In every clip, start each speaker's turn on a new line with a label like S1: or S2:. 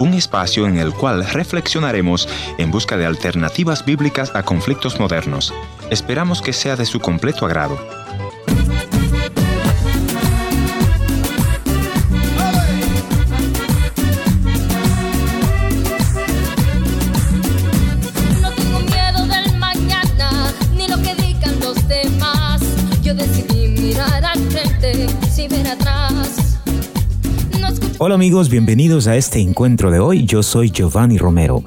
S1: Un espacio en el cual reflexionaremos en busca de alternativas bíblicas a conflictos modernos. Esperamos que sea de su completo agrado.
S2: Hola amigos, bienvenidos a este encuentro de hoy. Yo soy Giovanni Romero.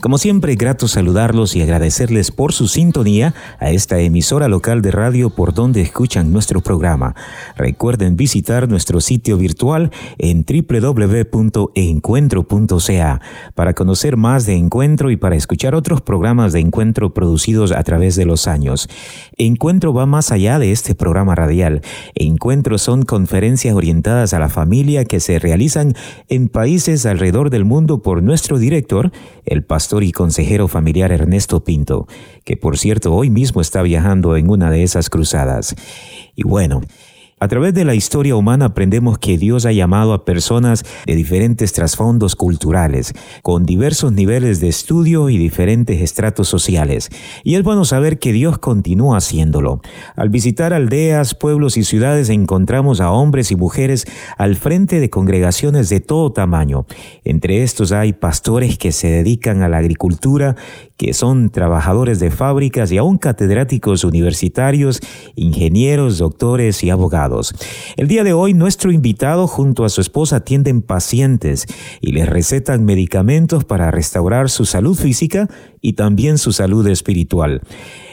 S2: Como siempre, grato saludarlos y agradecerles por su sintonía a esta emisora local de radio por donde escuchan nuestro programa. Recuerden visitar nuestro sitio virtual en www.encuentro.ca para conocer más de Encuentro y para escuchar otros programas de Encuentro producidos a través de los años. Encuentro va más allá de este programa radial. Encuentros son conferencias orientadas a la familia que se realizan en países alrededor del mundo por nuestro director, el pastor y consejero familiar Ernesto Pinto, que por cierto hoy mismo está viajando en una de esas cruzadas. Y bueno, a través de la historia humana aprendemos que Dios ha llamado a personas de diferentes trasfondos culturales, con diversos niveles de estudio y diferentes estratos sociales. Y es bueno saber que Dios continúa haciéndolo. Al visitar aldeas, pueblos y ciudades encontramos a hombres y mujeres al frente de congregaciones de todo tamaño. Entre estos hay pastores que se dedican a la agricultura, que son trabajadores de fábricas y aún catedráticos universitarios, ingenieros, doctores y abogados. El día de hoy nuestro invitado junto a su esposa atienden pacientes y les recetan medicamentos para restaurar su salud física y también su salud espiritual.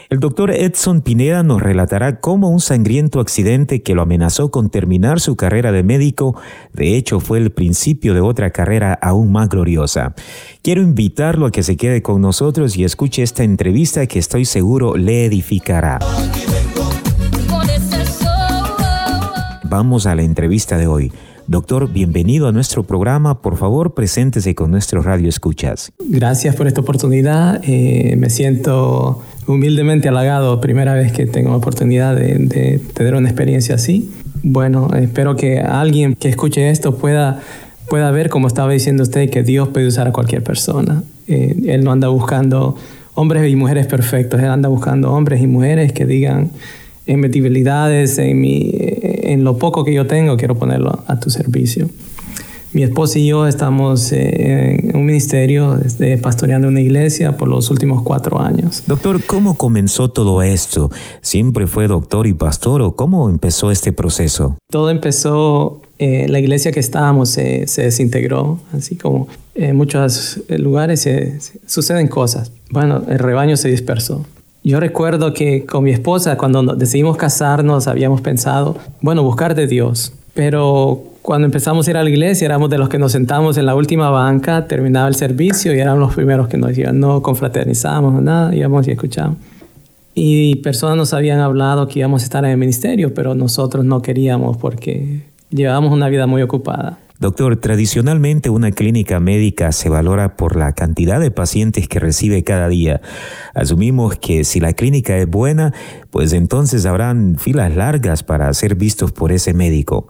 S2: El doctor Edson Pineda nos relatará cómo un sangriento accidente que lo amenazó con terminar su carrera de médico, de hecho fue el principio de otra carrera aún más gloriosa. Quiero invitarlo a que se quede con nosotros y escuche esta entrevista que estoy seguro le edificará.
S3: ese sol.
S2: Vamos a la entrevista de hoy. Doctor, bienvenido a nuestro programa. Por favor, preséntese con nuestro radio escuchas.
S4: Gracias por esta oportunidad. Eh, me siento humildemente halagado, primera vez que tengo la oportunidad de, tener una experiencia así. Bueno, espero que alguien que escuche esto pueda, pueda ver, como estaba diciendo usted, que Dios puede usar a cualquier persona. Eh, él no anda buscando hombres y mujeres perfectos, Él anda buscando hombres y mujeres que digan, en mis debilidades, en, mi, en lo poco que yo tengo, quiero ponerlo a tu servicio. Mi esposa y yo estamos eh, en un ministerio, este, pastoreando una iglesia por los últimos cuatro años.
S2: Doctor, ¿cómo comenzó todo esto? ¿Siempre fue doctor y pastor o cómo empezó este proceso?
S4: Todo empezó, eh, la iglesia que estábamos se, se desintegró, así como en muchos lugares se- suceden cosas. Bueno, el rebaño se dispersó. Yo recuerdo que con mi esposa, cuando decidimos casarnos, habíamos pensado, bueno, buscar de Dios. Pero cuando empezamos a ir a la iglesia, éramos de los que nos sentamos en la última banca, terminaba el servicio y éramos los primeros que nos iban, no confraternizábamos, nada, íbamos y escuchábamos. Y personas nos habían hablado que íbamos a estar en el ministerio, pero nosotros no queríamos porque llevábamos una vida muy ocupada.
S2: Doctor, tradicionalmente una clínica médica se valora por la cantidad de pacientes que recibe cada día. Asumimos que si la clínica es buena, pues entonces habrán filas largas para ser vistos por ese médico.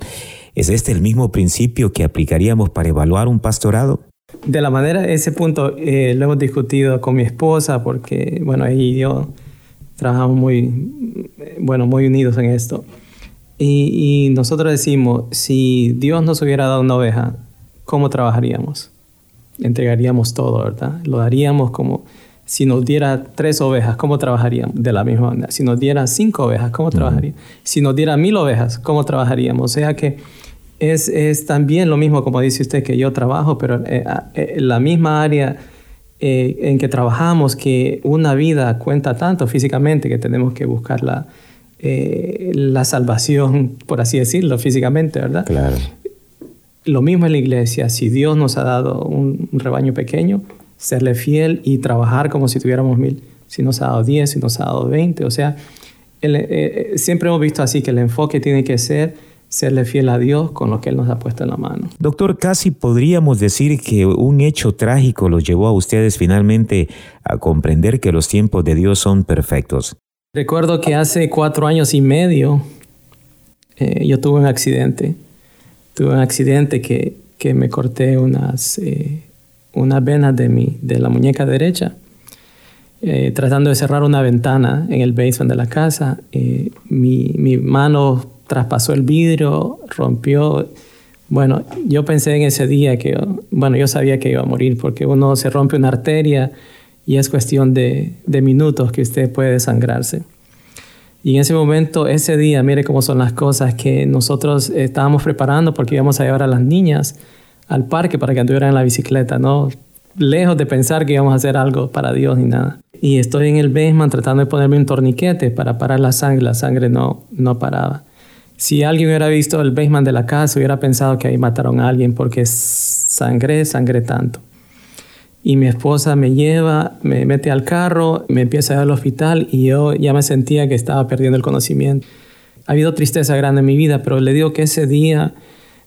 S2: ¿Es este el mismo principio que aplicaríamos para evaluar un pastorado?
S4: De la manera, ese punto eh, lo hemos discutido con mi esposa porque, bueno, ella y yo trabajamos muy, eh, bueno, muy unidos en esto. Y, y nosotros decimos, si Dios nos hubiera dado una oveja, ¿cómo trabajaríamos? Entregaríamos todo, ¿verdad? Lo daríamos como, si nos diera tres ovejas, ¿cómo trabajaríamos? De la misma manera. Si nos diera cinco ovejas, ¿cómo trabajaríamos? Si nos diera mil ovejas, ¿cómo trabajaríamos? O sea que es, es también lo mismo, como dice usted, que yo trabajo, pero eh, eh, la misma área eh, en que trabajamos, que una vida cuenta tanto físicamente que tenemos que buscar la, eh, la salvación, por así decirlo, físicamente, ¿verdad?
S2: Claro.
S4: Lo mismo en la iglesia, si Dios nos ha dado un, un rebaño pequeño, serle fiel y trabajar como si tuviéramos mil. Si nos ha dado diez, si nos ha dado veinte, o sea, el, eh, eh, siempre hemos visto así que el enfoque tiene que ser serle fiel a Dios con lo que Él nos ha puesto en la mano.
S2: Doctor, casi podríamos decir que un hecho trágico los llevó a ustedes finalmente a comprender que los tiempos de Dios son perfectos.
S4: Recuerdo que hace cuatro años y medio eh, yo tuve un accidente. Tuve un accidente que que me corté unas, eh, unas venas de, mi, de la muñeca derecha. Eh, tratando de cerrar una ventana en el basement de la casa. Eh, mi, mi, mano traspasó el vidrio, rompió. Bueno, yo pensé en ese día que, bueno, yo sabía que iba a morir porque uno se rompe una arteria y es cuestión de, minutos que usted puede desangrarse. Y en ese momento, ese día, mire cómo son las cosas que nosotros estábamos preparando porque íbamos a llevar a las niñas al parque para que anduvieran en la bicicleta, ¿no? Lejos de pensar que íbamos a hacer algo para Dios ni nada. Y estoy en el basement tratando de ponerme un torniquete para parar la sangre, la sangre no, no paraba. Si alguien hubiera visto el basement de la casa, hubiera pensado que ahí mataron a alguien porque sangré, sangré tanto. Y mi esposa me lleva, me mete al carro, me empieza a ir al hospital y yo ya me sentía que estaba perdiendo el conocimiento. Ha habido tristeza grande en mi vida, pero le digo que ese día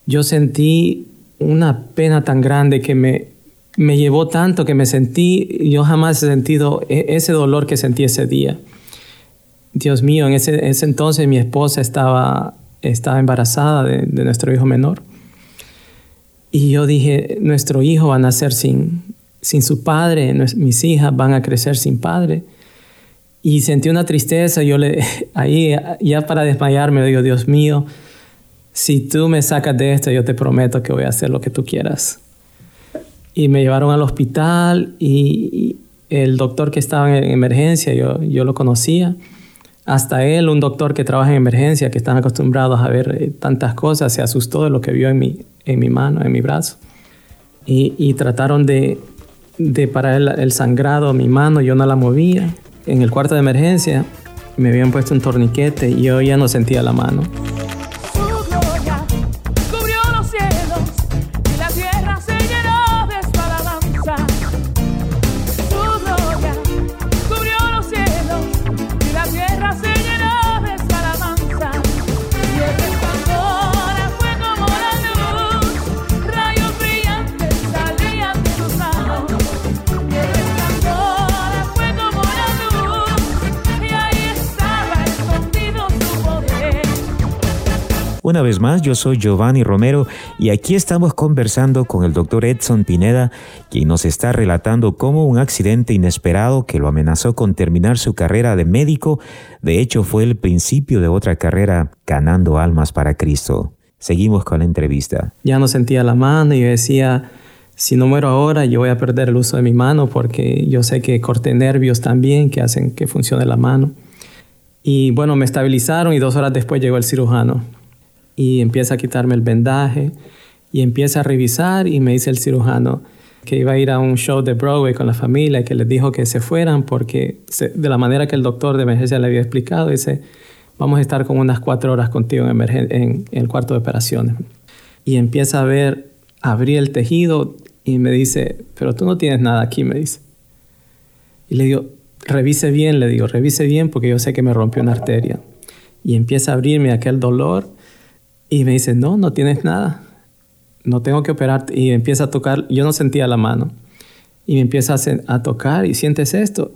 S4: yo sentí una pena tan grande que me, me llevó tanto que me sentí, yo jamás he sentido e, ese dolor que sentí ese día. Dios mío, en ese, ese entonces mi esposa estaba, estaba embarazada de, de, nuestro hijo menor. Y yo dije, nuestro hijo va a nacer sin, sin su padre, mis hijas van a crecer sin padre. Y sentí una tristeza, yo le, ahí ya para desmayarme, digo, Dios mío, si tú me sacas de esto, yo te prometo que voy a hacer lo que tú quieras. Y me llevaron al hospital y, el doctor que estaba en emergencia, yo, yo lo conocía. Hasta él, un doctor que trabaja en emergencia, que están acostumbrados a ver eh, tantas cosas, se asustó de lo que vio en mi, en mi mano, en mi brazo. Y, y trataron de, de parar el, sangrado, mi mano, yo no la movía. En el cuarto de emergencia me habían puesto un torniquete y yo ya no sentía la mano.
S2: Una vez más, yo soy Giovanni Romero y aquí estamos conversando con el doctor Edson Pineda, quien nos está relatando cómo un accidente inesperado que lo amenazó con terminar su carrera de médico, de hecho fue el principio de otra carrera ganando almas para Cristo. Seguimos con la entrevista.
S4: Ya no sentía la mano y yo decía, si no muero ahora, yo voy a perder el uso de mi mano porque yo sé que corté nervios también que hacen que funcione la mano. Y bueno, me estabilizaron y dos horas después llegó el cirujano y empieza a quitarme el vendaje y empieza a revisar y me dice el cirujano que iba a ir a un show de Broadway con la familia y que les dijo que se fueran porque de la manera que el doctor de emergencia le había explicado, dice, vamos a estar como unas cuatro horas contigo en, en, el cuarto de operaciones. Y empieza a ver, abrir el tejido y me dice, pero tú no tienes nada aquí, me dice. Y le digo, revise bien, le digo, revise bien porque yo sé que me rompió una arteria. Y empieza a abrirme aquel dolor y me dice, no, no tienes nada. No tengo que operarte. Y empieza a tocar. Yo no sentía la mano. Y me empieza a, a tocar y sientes esto.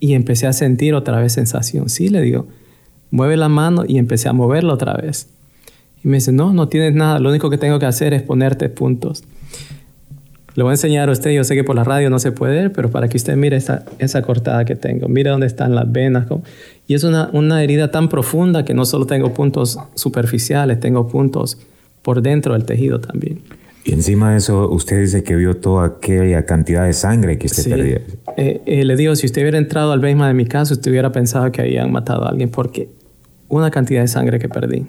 S4: Y empecé a sentir otra vez sensación. Sí, le digo, mueve la mano y empecé a moverla otra vez. Y me dice, no, no tienes nada. Lo único que tengo que hacer es ponerte puntos. Le voy a enseñar a usted, yo sé que por la radio no se puede, pero para que usted mire esa, esa cortada que tengo. Mire dónde están las venas. Y es una, una herida tan profunda que no solo tengo puntos superficiales, tengo puntos por dentro del tejido también.
S2: Y encima de eso, usted dice que vio toda aquella cantidad de sangre que usted sí. perdía.
S4: Eh, eh, le digo, si usted hubiera entrado al basement de mi casa, usted hubiera pensado que habían matado a alguien porque una cantidad de sangre que perdí.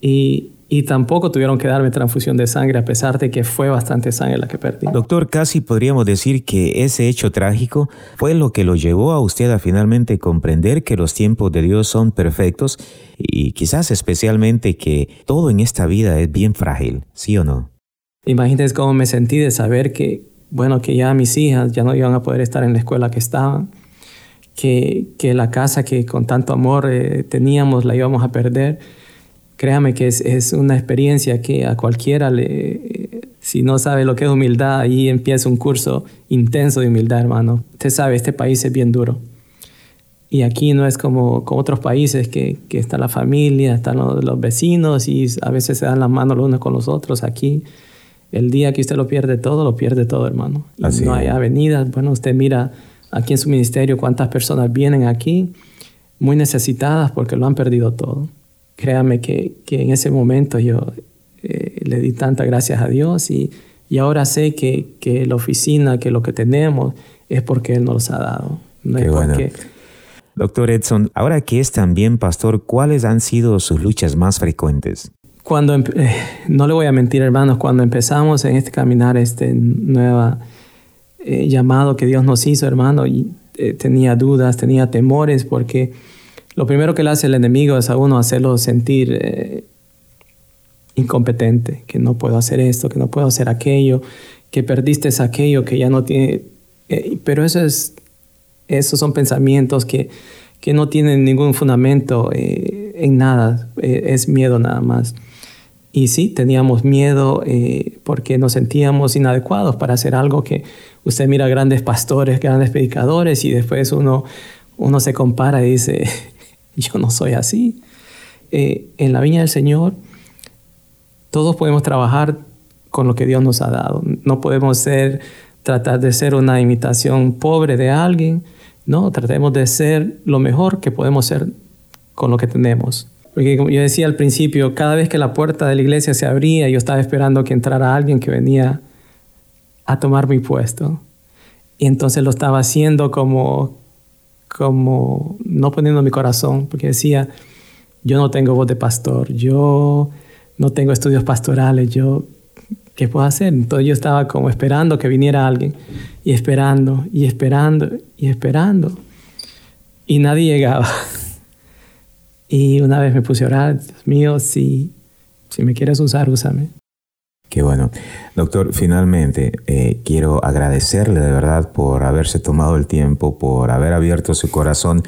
S4: Y, y tampoco tuvieron que darme transfusión de sangre a pesar de que fue bastante sangre la que perdí.
S2: Doctor, casi podríamos decir que ese hecho trágico fue lo que lo llevó a usted a finalmente comprender que los tiempos de Dios son perfectos y quizás especialmente que todo en esta vida es bien frágil, ¿sí o no?
S4: Imagínense cómo me sentí de saber que, bueno, que ya mis hijas ya no iban a poder estar en la escuela que estaban, que, que la casa que con tanto amor eh, teníamos la íbamos a perder créame que es, es, una experiencia que a cualquiera le, si no sabe lo que es humildad, ahí empieza un curso intenso de humildad, hermano. Usted sabe, este país es bien duro. Y aquí no es como, como otros países que, que está la familia, están los, vecinos y a veces se dan las manos los unos con los otros. Aquí, el día que usted lo pierde todo, lo pierde todo, hermano. no hay avenidas. Bueno, usted mira aquí en su ministerio cuántas personas vienen aquí muy necesitadas porque lo han perdido todo. Créame que, que en ese momento yo eh, le di tantas gracias a Dios y, y ahora sé que, que, la oficina, que lo que tenemos es porque Él nos ha dado. No es porque,
S2: Doctor Edson, ahora que es también pastor, ¿cuáles han sido sus luchas más frecuentes?
S4: Cuando, eh, no le voy a mentir hermanos, cuando empezamos en este caminar, este nuevo eh, llamado que Dios nos hizo, hermano, y, eh, tenía dudas, tenía temores, porque lo primero que le hace el enemigo es a uno hacerlo sentir incompetente, que no puedo hacer esto, que no puedo hacer aquello, que perdiste aquello, que ya no tiene... pero eso es esos son pensamientos que, que no tienen ningún fundamento eh, en nada, eh, es miedo nada más. Y sí, teníamos miedo eh, porque nos sentíamos inadecuados para hacer algo que usted mira grandes pastores, grandes predicadores y después uno, uno se compara y dice, yo no soy así. en la viña del Señor, todos podemos trabajar con lo que Dios nos ha dado. No podemos ser, tratar de ser una imitación pobre de alguien, no, tratemos de ser lo mejor que podemos ser con lo que tenemos. Porque como yo decía al principio, cada vez que la puerta de la iglesia se abría, yo estaba esperando que entrara alguien que venía a tomar mi puesto. Y entonces lo estaba haciendo como, como no poniendo mi corazón, porque decía, yo no tengo voz de pastor, yo no tengo estudios pastorales, yo ¿qué puedo hacer? Entonces yo estaba como esperando que viniera alguien y esperando y esperando y esperando y nadie llegaba. Y una vez me puse a orar, Dios mío, si, si me quieres usar, úsame.
S2: Bueno. Doctor, finalmente eh, quiero agradecerle de verdad por haberse tomado el tiempo, por haber abierto su corazón,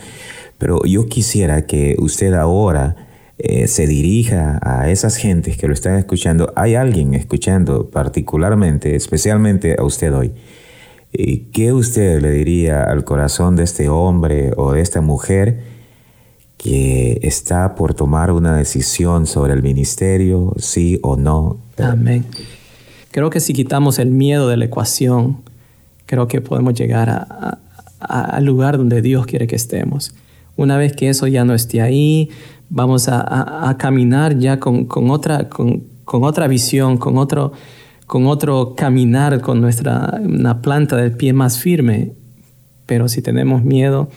S2: pero yo quisiera que usted ahora eh, se dirija a esas gentes que lo están escuchando, hay alguien escuchando particularmente, especialmente a usted hoy. ¿Qué usted le diría al corazón de este hombre o de esta mujer que está por tomar una decisión sobre el ministerio, sí o no?
S4: Amén. Creo que si quitamos el miedo de la ecuación, creo que podemos llegar al lugar donde Dios quiere que estemos. Una vez que eso ya no esté ahí, vamos a, caminar ya con, otra, con, otra visión, con otro, con otro caminar, con nuestra una planta del pie más firme. Pero si tenemos miedo,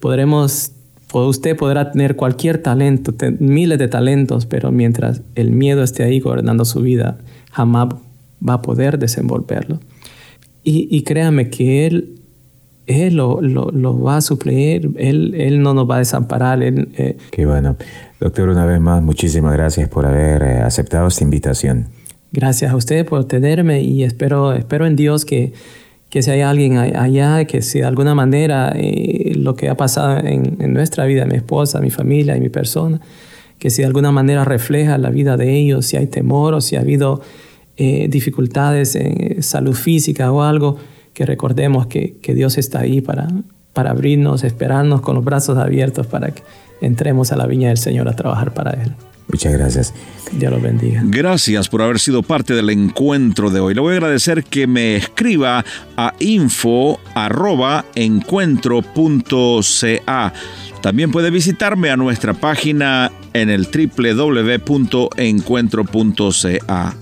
S4: podremos, usted podrá tener cualquier talento, miles de talentos, pero mientras el miedo esté ahí gobernando su vida, jamás va a poder desenvolverlo. Y, y créame que Él él lo, lo, va a suplir, él, él, no nos va a desamparar. Él,
S2: eh. Qué bueno. Doctor, una vez más, muchísimas gracias por haber eh, aceptado esta invitación.
S4: Gracias a usted por tenerme y espero, espero en Dios que, que si hay alguien allá, que si de alguna manera eh, lo que ha pasado en, nuestra vida, mi esposa, mi familia y mi persona, que si de alguna manera refleja la vida de ellos, si hay temor o si ha habido dificultades en salud física o algo, que recordemos que, que Dios está ahí para, para abrirnos, esperarnos con los brazos abiertos para que entremos a la viña del Señor a trabajar para Él.
S2: Muchas gracias.
S4: Dios los bendiga.
S5: Gracias por haber sido parte del encuentro de hoy. Le voy a agradecer que me escriba a info.encuentro.ca. También puede visitarme a nuestra página en el www.encuentro.ca